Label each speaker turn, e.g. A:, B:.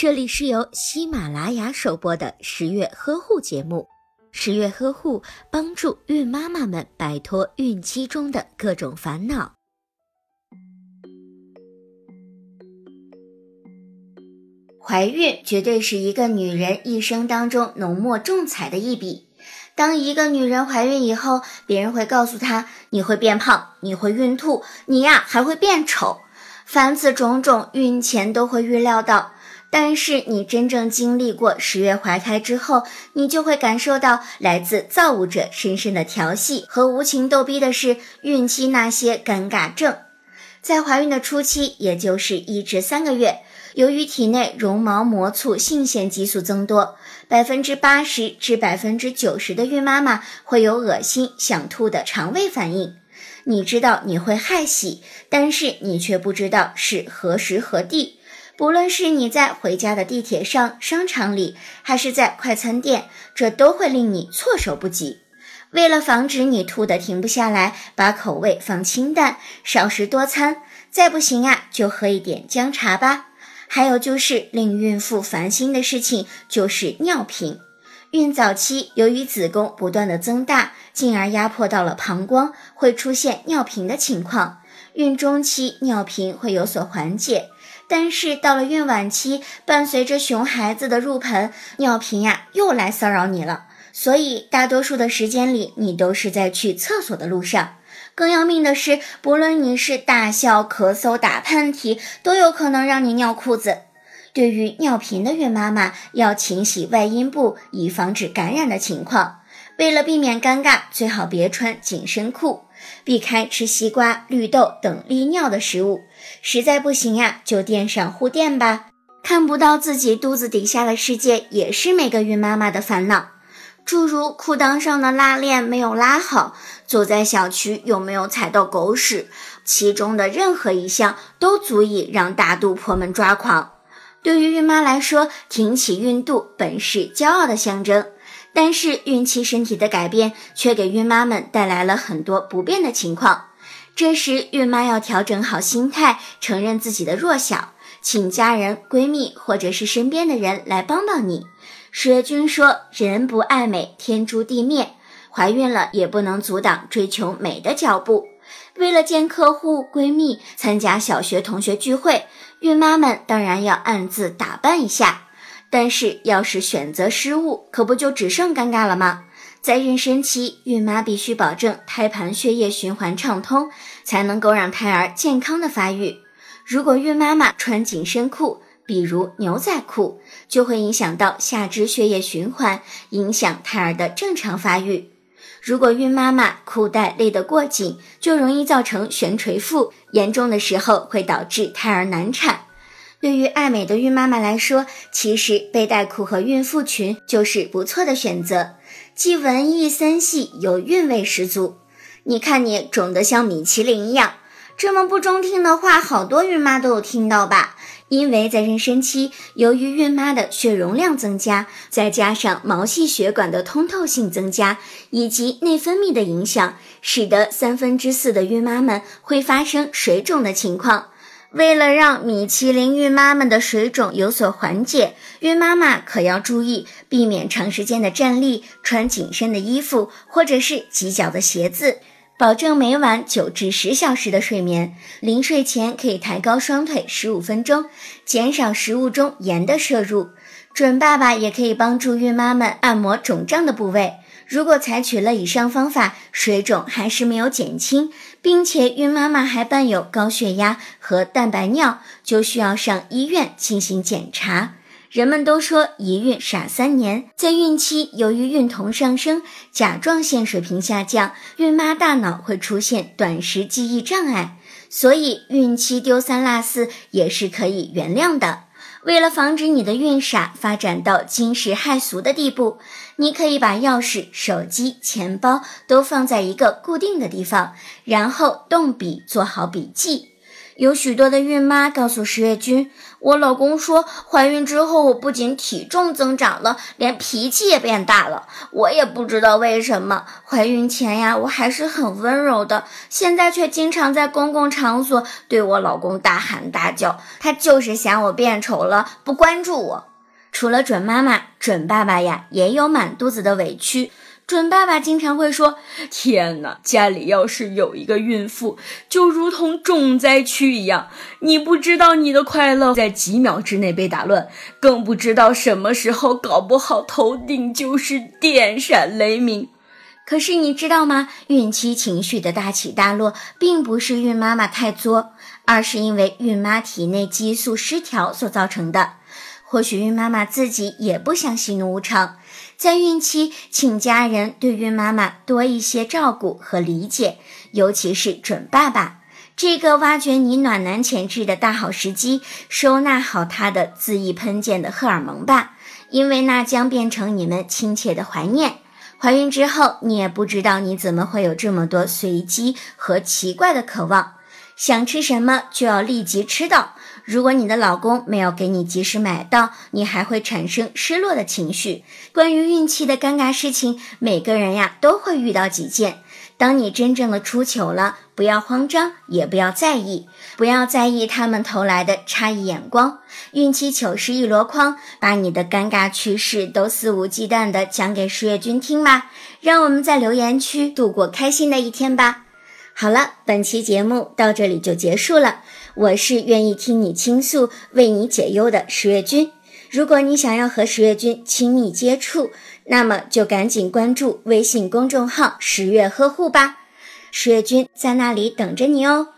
A: 这里是由喜马拉雅首播的十月呵护节目。十月呵护帮助孕妈妈们摆脱孕期中的各种烦恼。
B: 怀孕绝对是一个女人一生当中浓墨重彩的一笔。当一个女人怀孕以后，别人会告诉她：“你会变胖，你会孕吐，你呀还会变丑。”凡此种种，孕前都会预料到。但是你真正经历过十月怀胎之后，你就会感受到来自造物者深深的调戏和无情逗逼的是孕期那些尴尬症。在怀孕的初期，也就是一至三个月，由于体内绒毛膜促性腺激素增多，百分之八十至百分之九十的孕妈妈会有恶心、想吐的肠胃反应。你知道你会害喜，但是你却不知道是何时何地。不论是你在回家的地铁上、商场里，还是在快餐店，这都会令你措手不及。为了防止你吐得停不下来，把口味放清淡，少食多餐。再不行啊，就喝一点姜茶吧。还有就是令孕妇烦心的事情，就是尿频。孕早期由于子宫不断的增大，进而压迫到了膀胱，会出现尿频的情况。孕中期尿频会有所缓解。但是到了孕晚期，伴随着熊孩子的入盆，尿频呀又来骚扰你了。所以大多数的时间里，你都是在去厕所的路上。更要命的是，不论你是大笑、咳嗽、打喷嚏，都有可能让你尿裤子。对于尿频的孕妈妈，要勤洗外阴部，以防止感染的情况。为了避免尴尬，最好别穿紧身裤。避开吃西瓜、绿豆等利尿的食物，实在不行呀，就垫上护垫吧。看不到自己肚子底下的世界，也是每个孕妈妈的烦恼。诸如裤裆上的拉链没有拉好，走在小区有没有踩到狗屎，其中的任何一项都足以让大肚婆们抓狂。对于孕妈来说，挺起孕肚本是骄傲的象征。但是孕期身体的改变却给孕妈们带来了很多不便的情况。这时，孕妈要调整好心态，承认自己的弱小，请家人、闺蜜或者是身边的人来帮帮你。十月君说：“人不爱美，天诛地灭。怀孕了也不能阻挡追求美的脚步。为了见客户、闺蜜，参加小学同学聚会，孕妈们当然要暗自打扮一下。”但是，要是选择失误，可不就只剩尴尬了吗？在妊娠期，孕妈必须保证胎盘血液循环畅通，才能够让胎儿健康的发育。如果孕妈妈穿紧身裤，比如牛仔裤，就会影响到下肢血液循环，影响胎儿的正常发育。如果孕妈妈裤带勒得过紧，就容易造成悬垂腹，严重的时候会导致胎儿难产。对于爱美的孕妈妈来说，其实背带裤和孕妇裙就是不错的选择，既文艺森系，又韵味十足。你看你肿得像米其林一样，这么不中听的话，好多孕妈都有听到吧？因为在妊娠期，由于孕妈的血容量增加，再加上毛细血管的通透性增加，以及内分泌的影响，使得三分之四的孕妈们会发生水肿的情况。为了让米其林孕妈们的水肿有所缓解，孕妈妈可要注意避免长时间的站立，穿紧身的衣服或者是挤脚的鞋子，保证每晚九至十小时的睡眠。临睡前可以抬高双腿十五分钟，减少食物中盐的摄入。准爸爸也可以帮助孕妈们按摩肿胀的部位。如果采取了以上方法，水肿还是没有减轻，并且孕妈妈还伴有高血压和蛋白尿，就需要上医院进行检查。人们都说一孕傻三年，在孕期由于孕酮上升，甲状腺水平下降，孕妈大脑会出现短时记忆障碍，所以孕期丢三落四也是可以原谅的。为了防止你的运傻发展到惊世骇俗的地步，你可以把钥匙、手机、钱包都放在一个固定的地方，然后动笔做好笔记。有许多的孕妈告诉十月君，我老公说，怀孕之后我不仅体重增长了，连脾气也变大了。我也不知道为什么，怀孕前呀，我还是很温柔的，现在却经常在公共场所对我老公大喊大叫。他就是嫌我变丑了，不关注我。除了准妈妈，准爸爸呀，也有满肚子的委屈。准爸爸经常会说：“
C: 天哪，家里要是有一个孕妇，就如同重灾区一样。你不知道你的快乐在几秒之内被打乱，更不知道什么时候搞不好头顶就是电闪雷鸣。
B: 可是你知道吗？孕期情绪的大起大落，并不是孕妈妈太作，而是因为孕妈体内激素失调所造成的。或许孕妈妈自己也不想喜怒无常。”在孕期，请家人对孕妈妈多一些照顾和理解，尤其是准爸爸，这个挖掘你暖男潜质的大好时机，收纳好他的恣意喷溅的荷尔蒙吧，因为那将变成你们亲切的怀念。怀孕之后，你也不知道你怎么会有这么多随机和奇怪的渴望，想吃什么就要立即吃到。如果你的老公没有给你及时买到，你还会产生失落的情绪。关于孕期的尴尬事情，每个人呀都会遇到几件。当你真正的出糗了，不要慌张，也不要在意，不要在意他们投来的诧异眼光。孕期糗事一箩筐，把你的尴尬趣事都肆无忌惮地讲给十月君听吧。让我们在留言区度过开心的一天吧。好了，本期节目到这里就结束了。我是愿意听你倾诉、为你解忧的十月君。如果你想要和十月君亲密接触，那么就赶紧关注微信公众号“十月呵护”吧，十月君在那里等着你哦。